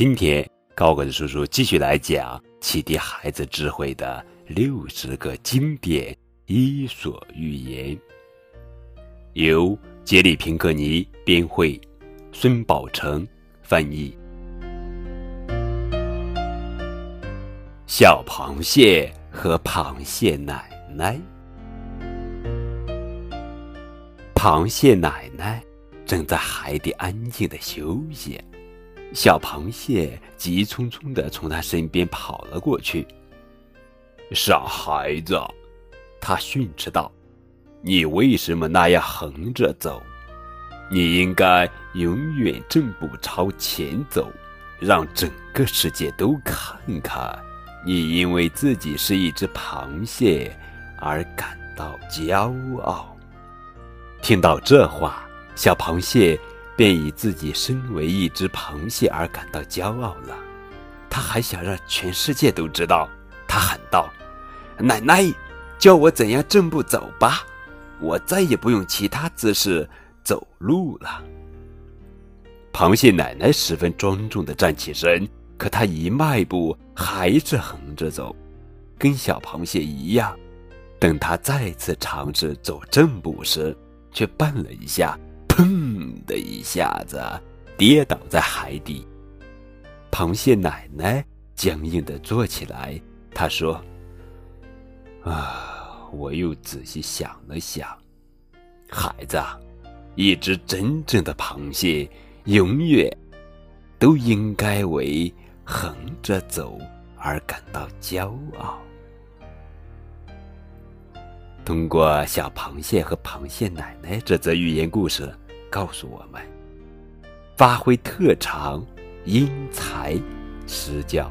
今天高个子叔叔继续来讲启迪孩子智慧的六十个经典伊索寓言，由杰里平克尼编绘，孙宝成翻译。小螃蟹和螃蟹奶奶，螃蟹奶奶正在海底安静的休息。小螃蟹急匆匆地从他身边跑了过去。傻孩子，他训斥道：“你为什么那样横着走？你应该永远正步朝前走，让整个世界都看看你因为自己是一只螃蟹而感到骄傲。”听到这话，小螃蟹。便以自己身为一只螃蟹而感到骄傲了。他还想让全世界都知道。他喊道：“奶奶，教我怎样正步走吧，我再也不用其他姿势走路了。”螃蟹奶奶十分庄重地站起身，可她一迈步还是横着走，跟小螃蟹一样。等她再次尝试走正步时，却绊了一下。砰的一下子，跌倒在海底。螃蟹奶奶僵硬的坐起来，她说：“啊，我又仔细想了想，孩子，一只真正的螃蟹永远都应该为横着走而感到骄傲。”通过小螃蟹和螃蟹奶奶这则寓言故事。告诉我们，发挥特长，因材施教。